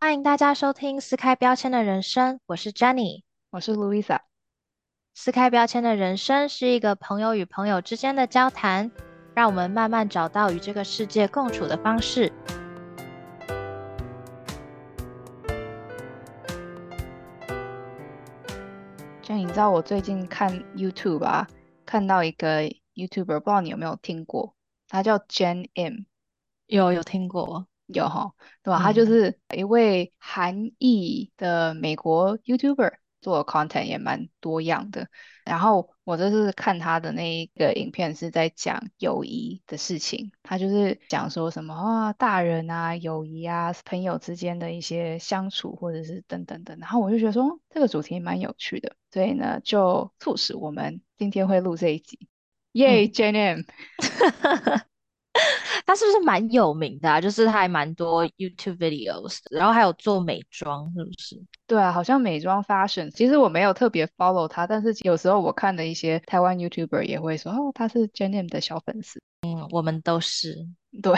欢迎大家收听撕开标签的人生，我是 Jenny。我是 Louisa。撕开标签的人生是一个朋友与朋友之间的交谈，让我们慢慢找到与这个世界共处的方式。就你知道我最近看 YouTube 啊，看到一个 YouTuber，不知道你有没有听过，他叫 Jen M。有有听过，有哈，对吧？他就是一位韩裔的美国 YouTuber。做 content 也蛮多样的，然后我这次看他的那一个影片，是在讲友谊的事情。他就是讲说什么啊，大人啊，友谊啊，朋友之间的一些相处，或者是等等等。然后我就觉得说这个主题蛮有趣的，所以呢，就促使我们今天会录这一集。耶，Jane。他是不是蛮有名的？就是他还蛮多 YouTube videos，然后还有做美妆，是不是？对啊，好像美妆 fashion。其实我没有特别 follow 他，但是有时候我看的一些台湾 YouTuber 也会说，哦，他是 Jenny 的小粉丝。嗯，我们都是。对。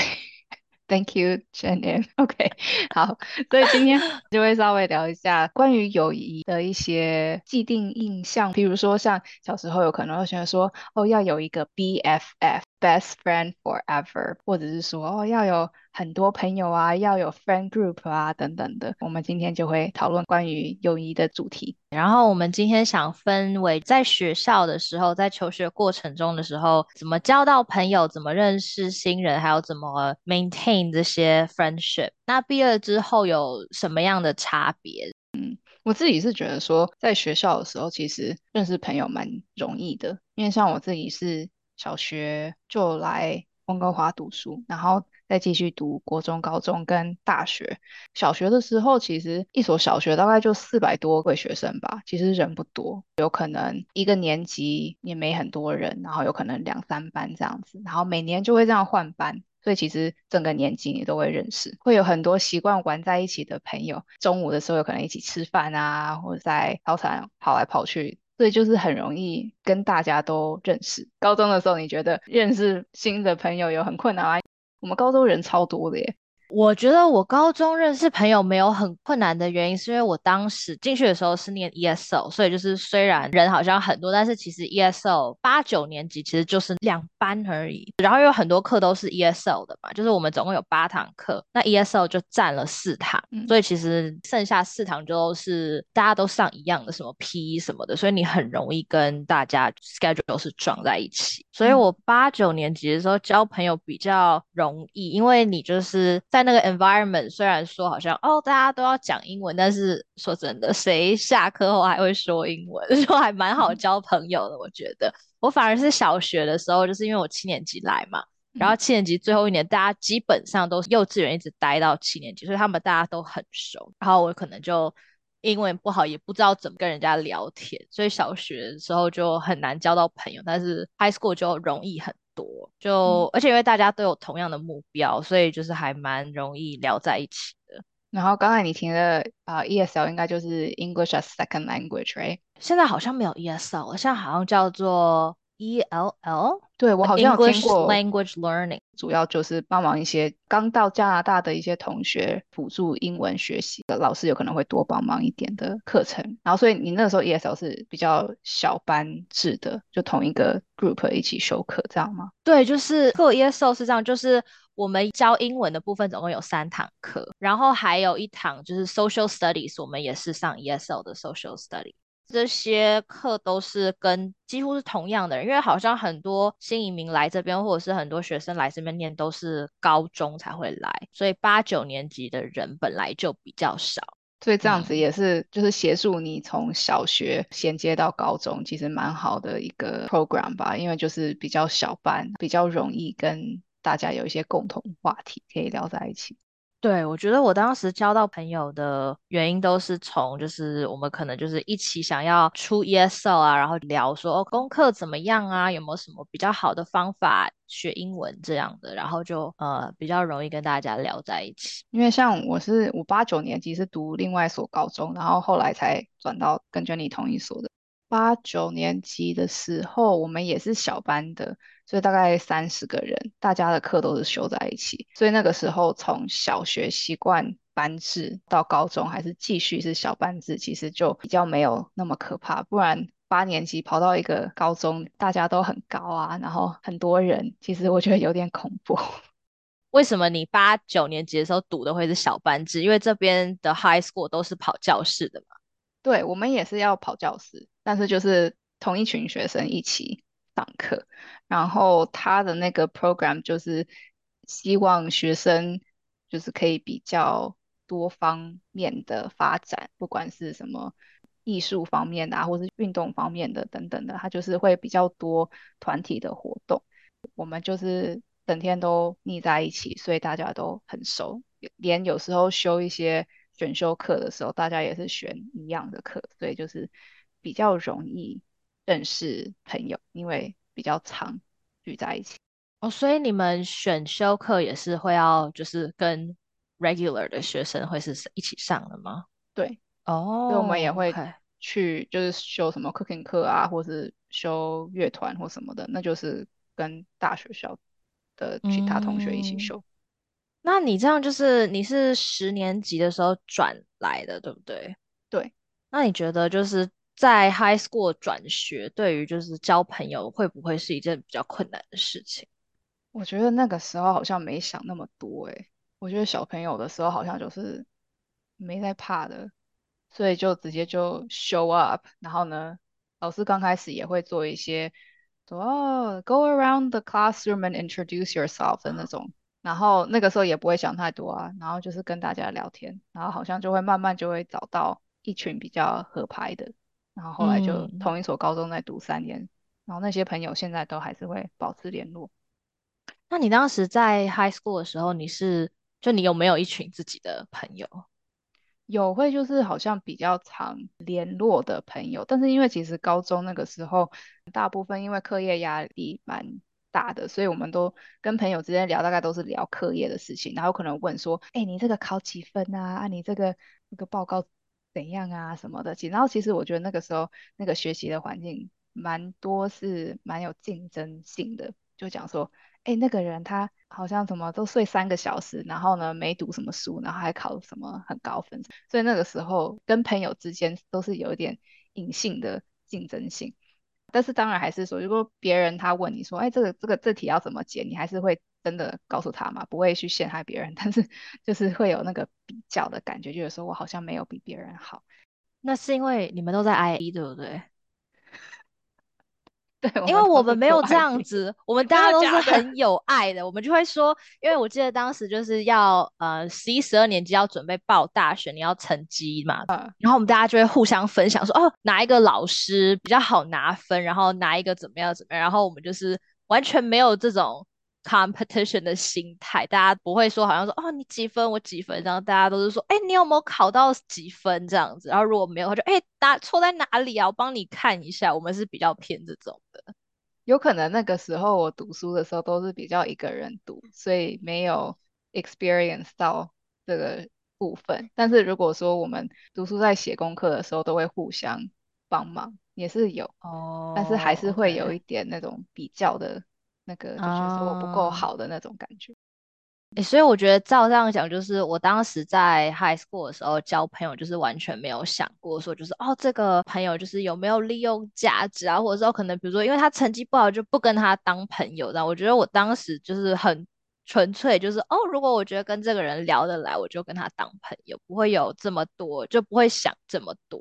Thank you, Jenny. OK，好，所以今天就会稍微聊一下关于友谊的一些既定印象，比如说像小时候有可能会觉得说，哦，要有一个 BFF。Best friend forever，或者是说哦要有很多朋友啊，要有 friend group 啊等等的。我们今天就会讨论关于友谊的主题。然后我们今天想分为在学校的时候，在求学过程中的时候，怎么交到朋友，怎么认识新人，还有怎么 maintain 这些 friendship。那毕业之后有什么样的差别？嗯，我自己是觉得说，在学校的时候，其实认识朋友蛮容易的，因为像我自己是。小学就来温哥华读书，然后再继续读国中、高中跟大学。小学的时候，其实一所小学大概就四百多位学生吧，其实人不多，有可能一个年级也没很多人，然后有可能两三班这样子，然后每年就会这样换班，所以其实整个年级你都会认识，会有很多习惯玩在一起的朋友。中午的时候有可能一起吃饭啊，或者在操场跑来跑去。所以就是很容易跟大家都认识。高中的时候，你觉得认识新的朋友有很困难吗？我们高中人超多的耶。我觉得我高中认识朋友没有很困难的原因，是因为我当时进去的时候是念 ESO，所以就是虽然人好像很多，但是其实 ESO 八九年级其实就是两班而已，然后有很多课都是 ESO 的嘛，就是我们总共有八堂课，那 ESO 就占了四堂，所以其实剩下四堂就是大家都上一样的什么 P 什么的，所以你很容易跟大家 schedule 是撞在一起。所以我八九年级的时候交朋友比较容易，因为你就是在。在那个 environment，虽然说好像哦，大家都要讲英文，但是说真的，谁下课后还会说英文？就还蛮好交朋友的。我觉得，我反而是小学的时候，就是因为我七年级来嘛，然后七年级最后一年，大家基本上都是幼稚园一直待到七年级，所以他们大家都很熟。然后我可能就英文不好，也不知道怎么跟人家聊天，所以小学的时候就很难交到朋友，但是 high school 就容易很。多就，而且因为大家都有同样的目标，所以就是还蛮容易聊在一起的。然后刚才你提的啊，ESL 应该就是 English as Second Language，right？现在好像没有 ESL，现在好像叫做 ELL。对我好像有听过 language learning，主要就是帮忙一些刚到加拿大的一些同学辅助英文学习的老师，有可能会多帮忙一点的课程。然后，所以你那个时候 ESL 是比较小班制的，就同一个 group 一起修课，这样吗？对，就是课 ESL 是这样，就是我们教英文的部分总共有三堂课，然后还有一堂就是 social studies，我们也是上 ESL 的 social study。这些课都是跟几乎是同样的人，因为好像很多新移民来这边，或者是很多学生来这边念，都是高中才会来，所以八九年级的人本来就比较少，所以这样子也是就是协助你从小学衔接到高中，其实蛮好的一个 program 吧，因为就是比较小班，比较容易跟大家有一些共同话题可以聊在一起。对，我觉得我当时交到朋友的原因都是从，就是我们可能就是一起想要出 ESL 啊，然后聊说哦功课怎么样啊，有没有什么比较好的方法学英文这样的，然后就呃比较容易跟大家聊在一起。因为像我是我八九年级是读另外一所高中，然后后来才转到跟 Jenny 同一所的。八九年级的时候，我们也是小班的，所以大概三十个人，大家的课都是修在一起。所以那个时候从小学习惯。班制到高中，还是继续是小班制，其实就比较没有那么可怕。不然八年级跑到一个高中，大家都很高啊，然后很多人，其实我觉得有点恐怖。为什么你八九年级的时候读的会是小班制？因为这边的 high school 都是跑教室的嘛。对，我们也是要跑教室，但是就是同一群学生一起上课，然后他的那个 program 就是希望学生就是可以比较多方面的发展，不管是什么艺术方面的，或是运动方面的等等的，他就是会比较多团体的活动。我们就是整天都腻在一起，所以大家都很熟，连有时候修一些。选修课的时候，大家也是选一样的课，所以就是比较容易认识朋友，因为比较常聚在一起。哦，所以你们选修课也是会要就是跟 regular 的学生会是一起上的吗？对，哦，所以我们也会去就是修什么 cooking 课啊，或是修乐团或什么的，那就是跟大学校的其他同学一起修。那你这样就是你是十年级的时候转来的，对不对？对。那你觉得就是在 high school 转学，对于就是交朋友会不会是一件比较困难的事情？我觉得那个时候好像没想那么多诶，我觉得小朋友的时候好像就是没在怕的，所以就直接就 show up。然后呢，老师刚开始也会做一些说哦，go around the classroom and introduce yourself 的那种。然后那个时候也不会想太多啊，然后就是跟大家聊天，然后好像就会慢慢就会找到一群比较合拍的，然后后来就同一所高中在读三年，然后那些朋友现在都还是会保持联络。那你当时在 high school 的时候，你是就你有没有一群自己的朋友？有会就是好像比较常联络的朋友，但是因为其实高中那个时候大部分因为课业压力蛮。大的，所以我们都跟朋友之间聊，大概都是聊课业的事情，然后可能问说，哎，你这个考几分啊？啊，你这个那个报告怎样啊？什么的。然后其实我觉得那个时候那个学习的环境蛮多是蛮有竞争性的，就讲说，哎，那个人他好像什么都睡三个小时，然后呢没读什么书，然后还考什么很高分，所以那个时候跟朋友之间都是有一点隐性的竞争性。但是当然还是说，如果别人他问你说，哎，这个这个这题要怎么解，你还是会真的告诉他嘛，不会去陷害别人。但是就是会有那个比较的感觉，就是说我好像没有比别人好。那是因为你们都在 IE 对不对？对，因为我们没有这样子，我们 大家都是很有爱的，我们就会说，因为我记得当时就是要呃十一、十二年级要准备报大学，你要成绩嘛，然后我们大家就会互相分享说，哦，哪一个老师比较好拿分，然后哪一个怎么样怎么样，然后我们就是完全没有这种。Competition 的心态，大家不会说好像说哦你几分我几分，然后大家都是说哎你有没有考到几分这样子，然后如果没有，他就哎答错在哪里啊？我帮你看一下。我们是比较偏这种的，有可能那个时候我读书的时候都是比较一个人读，所以没有 experience 到这个部分。但是如果说我们读书在写功课的时候都会互相帮忙，也是有哦，但是还是会有一点那种比较的。那个就觉得我不够好的那种感觉，哎，所以我觉得照这样讲，就是我当时在 high school 的时候交朋友，就是完全没有想过说，就是哦，这个朋友就是有没有利用价值啊，或者说可能比如说因为他成绩不好就不跟他当朋友。但我觉得我当时就是很纯粹，就是哦，如果我觉得跟这个人聊得来，我就跟他当朋友，不会有这么多，就不会想这么多。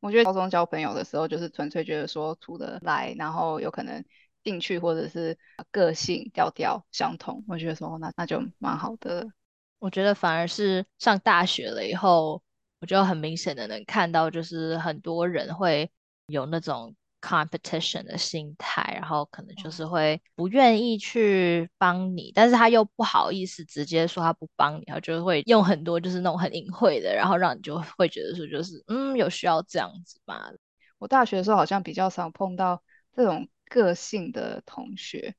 我觉得高中交朋友的时候，就是纯粹觉得说处得来，然后有可能。兴趣或者是个性调调相同，我觉得说那那就蛮好的。我觉得反而是上大学了以后，我就很明显的能看到，就是很多人会有那种 competition 的心态，然后可能就是会不愿意去帮你，但是他又不好意思直接说他不帮你，他就会用很多就是那种很隐晦的，然后让你就会觉得说就是嗯有需要这样子吧？我大学的时候好像比较少碰到这种。个性的同学，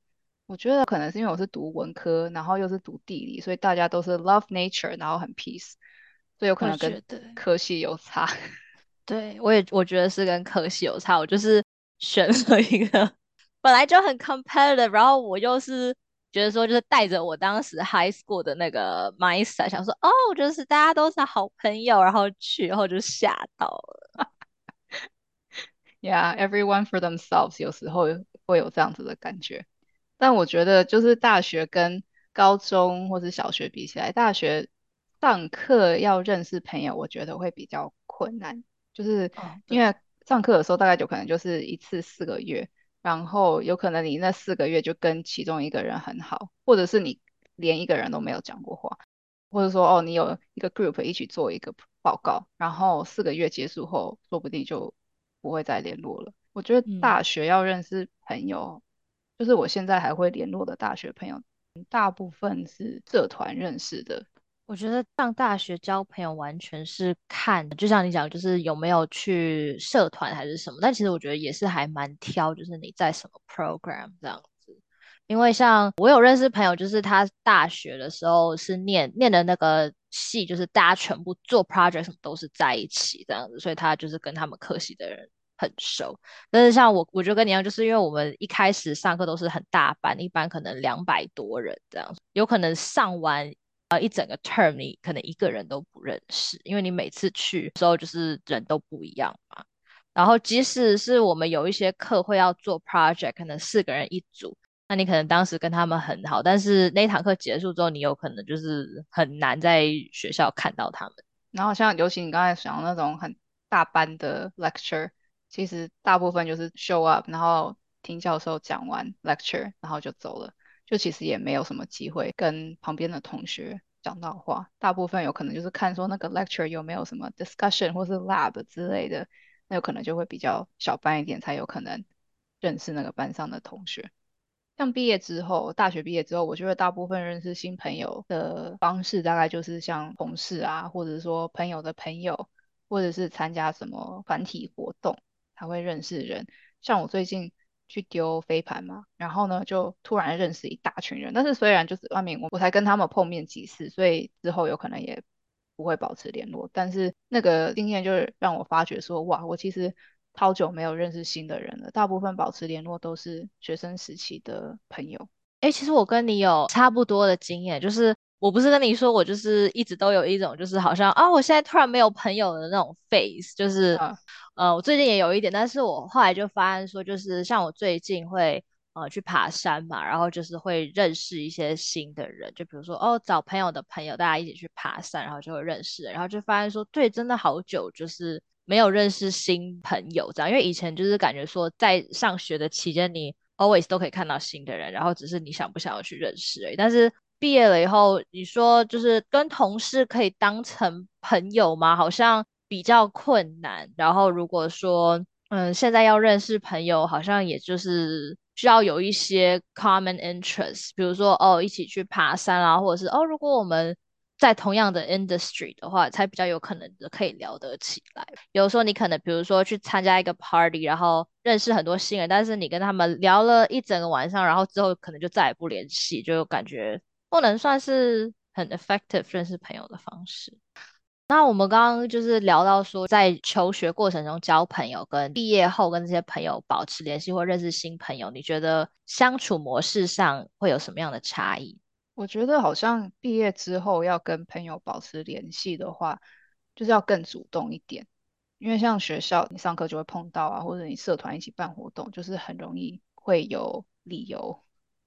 我觉得可能是因为我是读文科，然后又是读地理，所以大家都是 love nature，然后很 peace，所以有可能跟科系有差。对，我也我觉得是跟科系有差。我就是选了一个本来就很 competitive，然后我又是觉得说就是带着我当时 high school 的那个 mindset，想说哦，就是大家都是好朋友，然后去，然后就吓到了。Yeah, everyone for themselves，有时候会有这样子的感觉。但我觉得就是大学跟高中或是小学比起来，大学上课要认识朋友，我觉得会比较困难，就是因为上课的时候大概就可能就是一次四个月，然后有可能你那四个月就跟其中一个人很好，或者是你连一个人都没有讲过话，或者说哦你有一个 group 一起做一个报告，然后四个月结束后，说不定就不会再联络了。我觉得大学要认识朋友，就是我现在还会联络的大学朋友，大部分是社团认识的。我觉得上大学交朋友完全是看，就像你讲，就是有没有去社团还是什么。但其实我觉得也是还蛮挑，就是你在什么 program 这样子。因为像我有认识朋友，就是他大学的时候是念念的那个系，就是大家全部做 project 什么都是在一起这样子，所以他就是跟他们科系的人很熟。但是像我，我就跟你一样，就是因为我们一开始上课都是很大班，一般可能两百多人这样，有可能上完。呃，一整个 term 你可能一个人都不认识，因为你每次去时候就是人都不一样嘛。然后即使是我们有一些课会要做 project，可能四个人一组，那你可能当时跟他们很好，但是那堂课结束之后，你有可能就是很难在学校看到他们。然后像尤其你刚才讲那种很大班的 lecture，其实大部分就是 show up，然后听教授讲完 lecture，然后就走了。就其实也没有什么机会跟旁边的同学讲到话，大部分有可能就是看说那个 lecture 有没有什么 discussion 或是 lab 之类的，那有可能就会比较小班一点，才有可能认识那个班上的同学。像毕业之后，大学毕业之后，我觉得大部分认识新朋友的方式，大概就是像同事啊，或者说朋友的朋友，或者是参加什么团体活动才会认识人。像我最近。去丢飞盘嘛，然后呢，就突然认识一大群人。但是虽然就是外面我我才跟他们碰面几次，所以之后有可能也不会保持联络。但是那个经验就是让我发觉说，哇，我其实超久没有认识新的人了。大部分保持联络都是学生时期的朋友。哎，其实我跟你有差不多的经验，就是我不是跟你说我就是一直都有一种就是好像啊，我现在突然没有朋友的那种 face，就是。呃，我最近也有一点，但是我后来就发现说，就是像我最近会呃去爬山嘛，然后就是会认识一些新的人，就比如说哦找朋友的朋友，大家一起去爬山，然后就会认识，然后就发现说，对，真的好久就是没有认识新朋友这样，因为以前就是感觉说在上学的期间，你 always 都可以看到新的人，然后只是你想不想要去认识而已。但是毕业了以后，你说就是跟同事可以当成朋友吗？好像。比较困难，然后如果说，嗯，现在要认识朋友，好像也就是需要有一些 common interest，比如说哦，一起去爬山啊，或者是哦，如果我们在同样的 industry 的话，才比较有可能的可以聊得起来。有时候你可能，比如说去参加一个 party，然后认识很多新人，但是你跟他们聊了一整个晚上，然后之后可能就再也不联系，就感觉不能算是很 effective 认识朋友的方式。那我们刚刚就是聊到说，在求学过程中交朋友，跟毕业后跟这些朋友保持联系或认识新朋友，你觉得相处模式上会有什么样的差异？我觉得好像毕业之后要跟朋友保持联系的话，就是要更主动一点，因为像学校你上课就会碰到啊，或者你社团一起办活动，就是很容易会有理由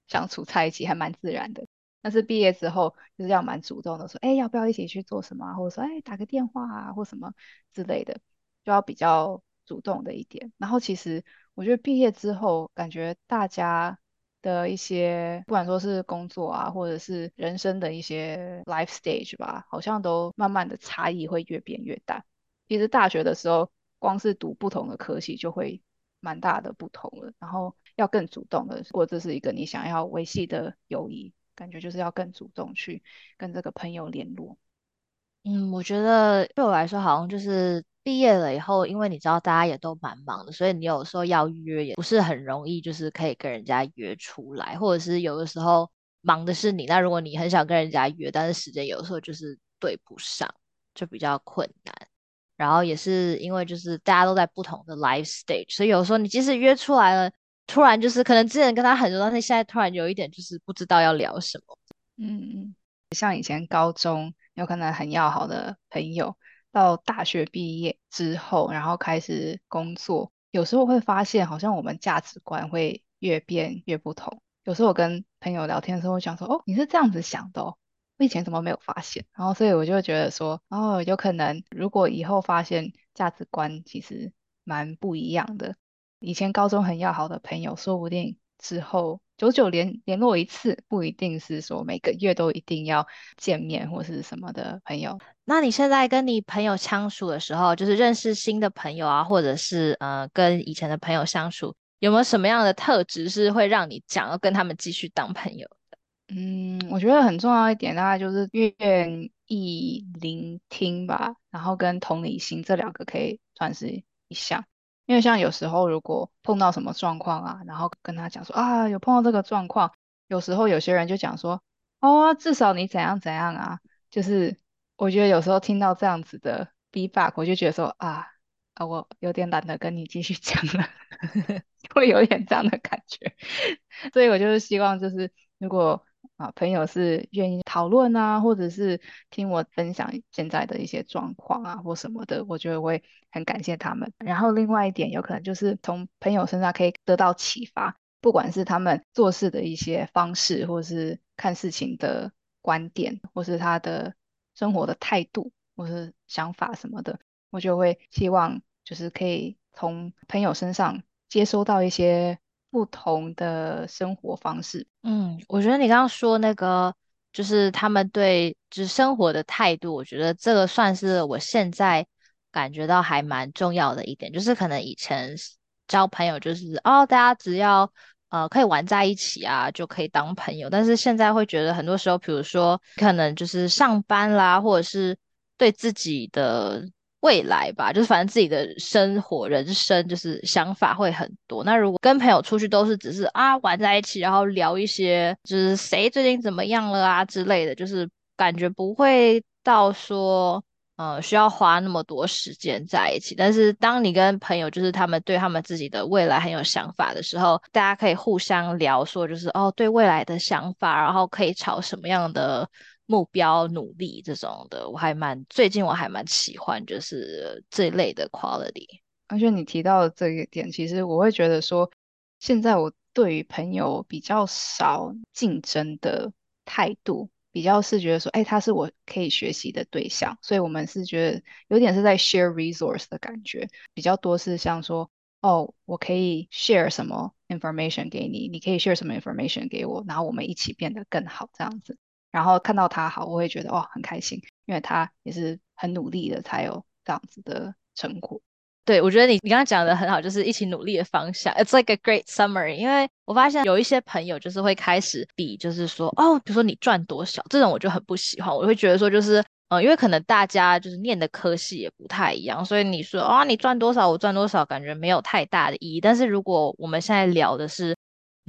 相处在一起，还蛮自然的。但是毕业之后就是要蛮主动的，说，哎，要不要一起去做什么，或者说，哎，打个电话啊，或什么之类的，就要比较主动的一点。然后其实我觉得毕业之后，感觉大家的一些，不管说是工作啊，或者是人生的一些 life stage 吧，好像都慢慢的差异会越变越大。其实大学的时候，光是读不同的科系就会蛮大的不同了。然后要更主动的，如果这是一个你想要维系的友谊。感觉就是要更主动去跟这个朋友联络。嗯，我觉得对我来说，好像就是毕业了以后，因为你知道大家也都蛮忙的，所以你有时候要约也不是很容易，就是可以跟人家约出来，或者是有的时候忙的是你。那如果你很想跟人家约，但是时间有时候就是对不上，就比较困难。然后也是因为就是大家都在不同的 life stage，所以有时候你即使约出来了。突然就是可能之前跟他很熟，但是现在突然有一点就是不知道要聊什么。嗯嗯，像以前高中有可能很要好的朋友，到大学毕业之后，然后开始工作，有时候会发现好像我们价值观会越变越不同。有时候我跟朋友聊天的时候，我想说，哦，你是这样子想的哦，我以前怎么没有发现？然后所以我就觉得说，哦，有可能如果以后发现价值观其实蛮不一样的，以前高中很要好的朋友，说不定之后久久联联络一次，不一定是说每个月都一定要见面或是什么的朋友。那你现在跟你朋友相处的时候，就是认识新的朋友啊，或者是呃跟以前的朋友相处，有没有什么样的特质是会让你想要跟他们继续当朋友的？嗯，我觉得很重要一点，大概就是愿意聆听吧，然后跟同理心这两个可以算是一项。因为像有时候如果碰到什么状况啊，然后跟他讲说啊，有碰到这个状况，有时候有些人就讲说，哦，至少你怎样怎样啊，就是我觉得有时候听到这样子的 feedback，我就觉得说啊啊，我有点懒得跟你继续讲了，会有点这样的感觉，所以我就是希望就是如果啊朋友是愿意讨论啊，或者是听我分享现在的一些状况啊或什么的，我觉得会很感谢他们。然后另外一点有可能就是从朋友身上可以得到启发，不管是他们做事的一些方式，或是看事情的观点，或是他的生活的态度，或是想法什么的，我就会希望就是可以从朋友身上接收到一些不同的生活方式。嗯，我觉得你刚刚说那个，就是他们对就是生活的态度，我觉得这个算是我现在感觉到还蛮重要的一点，就是可能以前交朋友就是哦，大家只要呃可以玩在一起啊，就可以当朋友，但是现在会觉得很多时候，比如说可能就是上班啦，或者是对自己的未来吧，就是反正自己的生活、人生，就是想法会很多。那如果跟朋友出去都是只是啊玩在一起，然后聊一些就是谁最近怎么样了啊之类的，就是感觉不会到说呃需要花那么多时间在一起。但是当你跟朋友就是他们对他们自己的未来很有想法的时候，大家可以互相聊说就是哦对未来的想法，然后可以朝什么样的。目标努力这种的，我还蛮最近我还蛮喜欢，就是这一类的 quality。而且你提到的这一点，其实我会觉得说，现在我对于朋友比较少竞争的态度，比较是觉得说，哎，他是我可以学习的对象，所以我们是觉得有点是在 share resource 的感觉，比较多是像说，哦，我可以 share 什么 information 给你，你可以 share 什么 information 给我，然后我们一起变得更好这样子。然后看到他好，我会觉得哇很开心，因为他也是很努力的才有这样子的成果。对，我觉得你你刚刚讲的很好，就是一起努力的方向。It's like a great summary。因为我发现有一些朋友就是会开始比，就是说哦，比如说你赚多少这种，我就很不喜欢。我会觉得说就是，呃，因为可能大家就是念的科系也不太一样，所以你说啊你赚多少，我赚多少，感觉没有太大的意义。但是如果我们现在聊的是。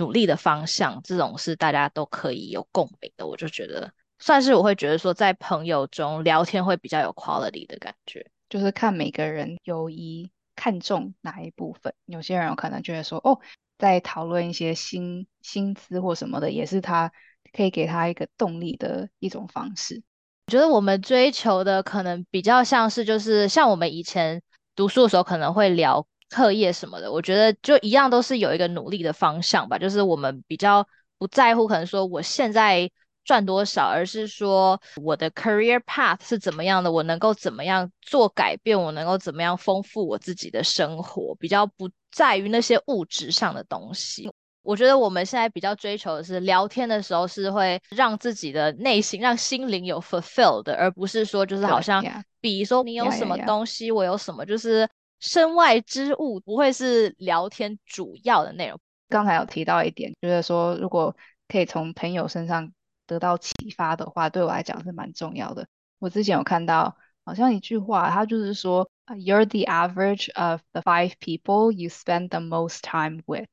努力的方向，这种是大家都可以有共鸣的，我就觉得算是我会觉得说，在朋友中聊天会比较有 quality 的感觉，就是看每个人友谊看重哪一部分。有些人有可能觉得说，哦，在讨论一些薪薪资或什么的，也是他可以给他一个动力的一种方式。我觉得我们追求的可能比较像是，就是像我们以前读书的时候可能会聊。课业什么的，我觉得就一样都是有一个努力的方向吧。就是我们比较不在乎，可能说我现在赚多少，而是说我的 career path 是怎么样的，我能够怎么样做改变，我能够怎么样丰富我自己的生活，比较不在于那些物质上的东西。我觉得我们现在比较追求的是聊天的时候是会让自己的内心、让心灵有 fulfilled，而不是说就是好像比如说你有什么东西，我有什么，就是。身外之物不会是聊天主要的内容。刚才有提到一点，就是说如果可以从朋友身上得到启发的话，对我来讲是蛮重要的。我之前有看到好像一句话，它就是说，You're the average of the five people you spend the most time with。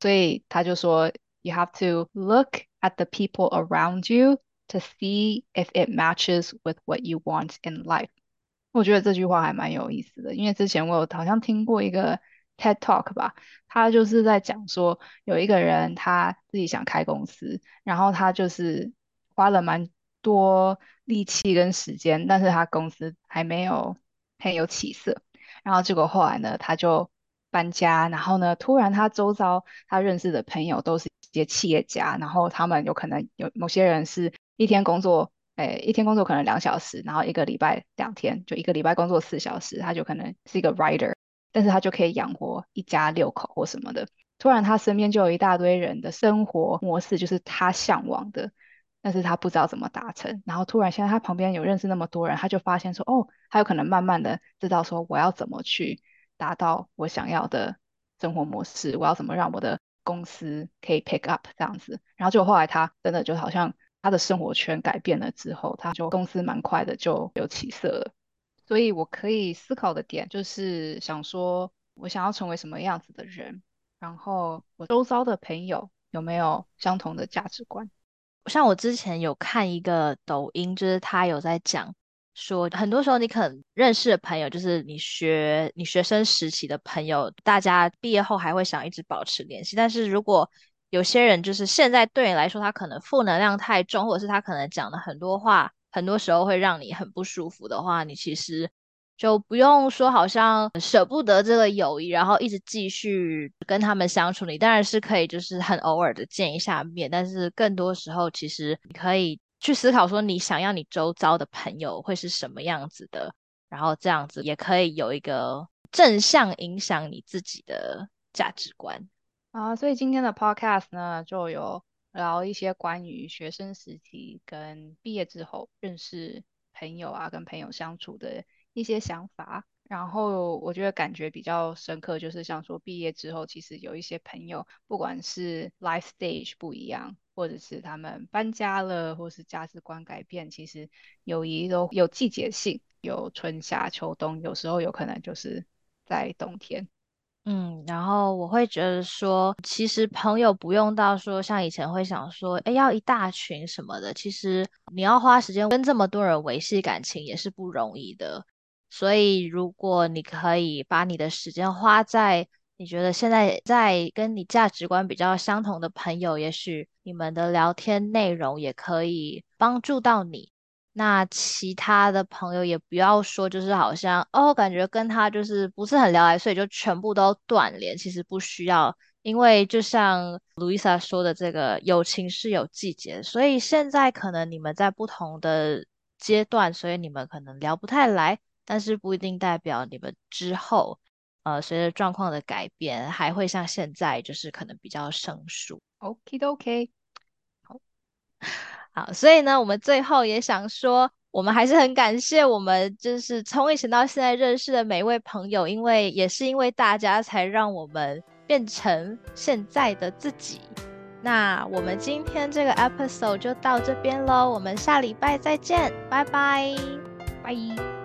所以他就说，You have to look at the people around you to see if it matches with what you want in life。我觉得这句话还蛮有意思的，因为之前我有好像听过一个 TED Talk 吧，他就是在讲说有一个人他自己想开公司，然后他就是花了蛮多力气跟时间，但是他公司还没有很有起色，然后结果后来呢，他就搬家，然后呢，突然他周遭他认识的朋友都是一些企业家，然后他们有可能有某些人是一天工作。诶，一天工作可能两小时，然后一个礼拜两天，就一个礼拜工作四小时，他就可能是一个 writer，但是他就可以养活一家六口或什么的。突然他身边就有一大堆人的生活模式就是他向往的，但是他不知道怎么达成。然后突然现在他旁边有认识那么多人，他就发现说，哦，他有可能慢慢的知道说，我要怎么去达到我想要的生活模式，我要怎么让我的公司可以 pick up 这样子。然后就后来他真的就好像。他的生活圈改变了之后，他就公司蛮快的就有起色了。所以我可以思考的点就是想说，我想要成为什么样子的人，然后我周遭的朋友有没有相同的价值观。像我之前有看一个抖音，就是他有在讲说，很多时候你可能认识的朋友，就是你学你学生时期的朋友，大家毕业后还会想一直保持联系，但是如果有些人就是现在对你来说，他可能负能量太重，或者是他可能讲的很多话，很多时候会让你很不舒服的话，你其实就不用说好像舍不得这个友谊，然后一直继续跟他们相处。你当然是可以，就是很偶尔的见一下面，但是更多时候，其实你可以去思考说，你想要你周遭的朋友会是什么样子的，然后这样子也可以有一个正向影响你自己的价值观。啊，所以今天的 podcast 呢，就有聊一些关于学生时期跟毕业之后认识朋友啊，跟朋友相处的一些想法。然后我觉得感觉比较深刻，就是像说毕业之后，其实有一些朋友，不管是 life stage 不一样，或者是他们搬家了，或是价值观改变，其实友谊都有季节性，有春夏秋冬，有时候有可能就是在冬天。嗯，然后我会觉得说，其实朋友不用到说像以前会想说，哎，要一大群什么的。其实你要花时间跟这么多人维系感情也是不容易的。所以如果你可以把你的时间花在你觉得现在在跟你价值观比较相同的朋友，也许你们的聊天内容也可以帮助到你。那其他的朋友也不要说，就是好像哦，感觉跟他就是不是很聊来，所以就全部都断联。其实不需要，因为就像 Louisa 说的，这个友情是有季节，所以现在可能你们在不同的阶段，所以你们可能聊不太来，但是不一定代表你们之后，呃，随着状况的改变，还会像现在就是可能比较生疏。OK，OK。好，所以呢，我们最后也想说，我们还是很感谢我们就是从以前到现在认识的每一位朋友，因为也是因为大家才让我们变成现在的自己。那我们今天这个 episode 就到这边喽，我们下礼拜再见，拜拜，拜。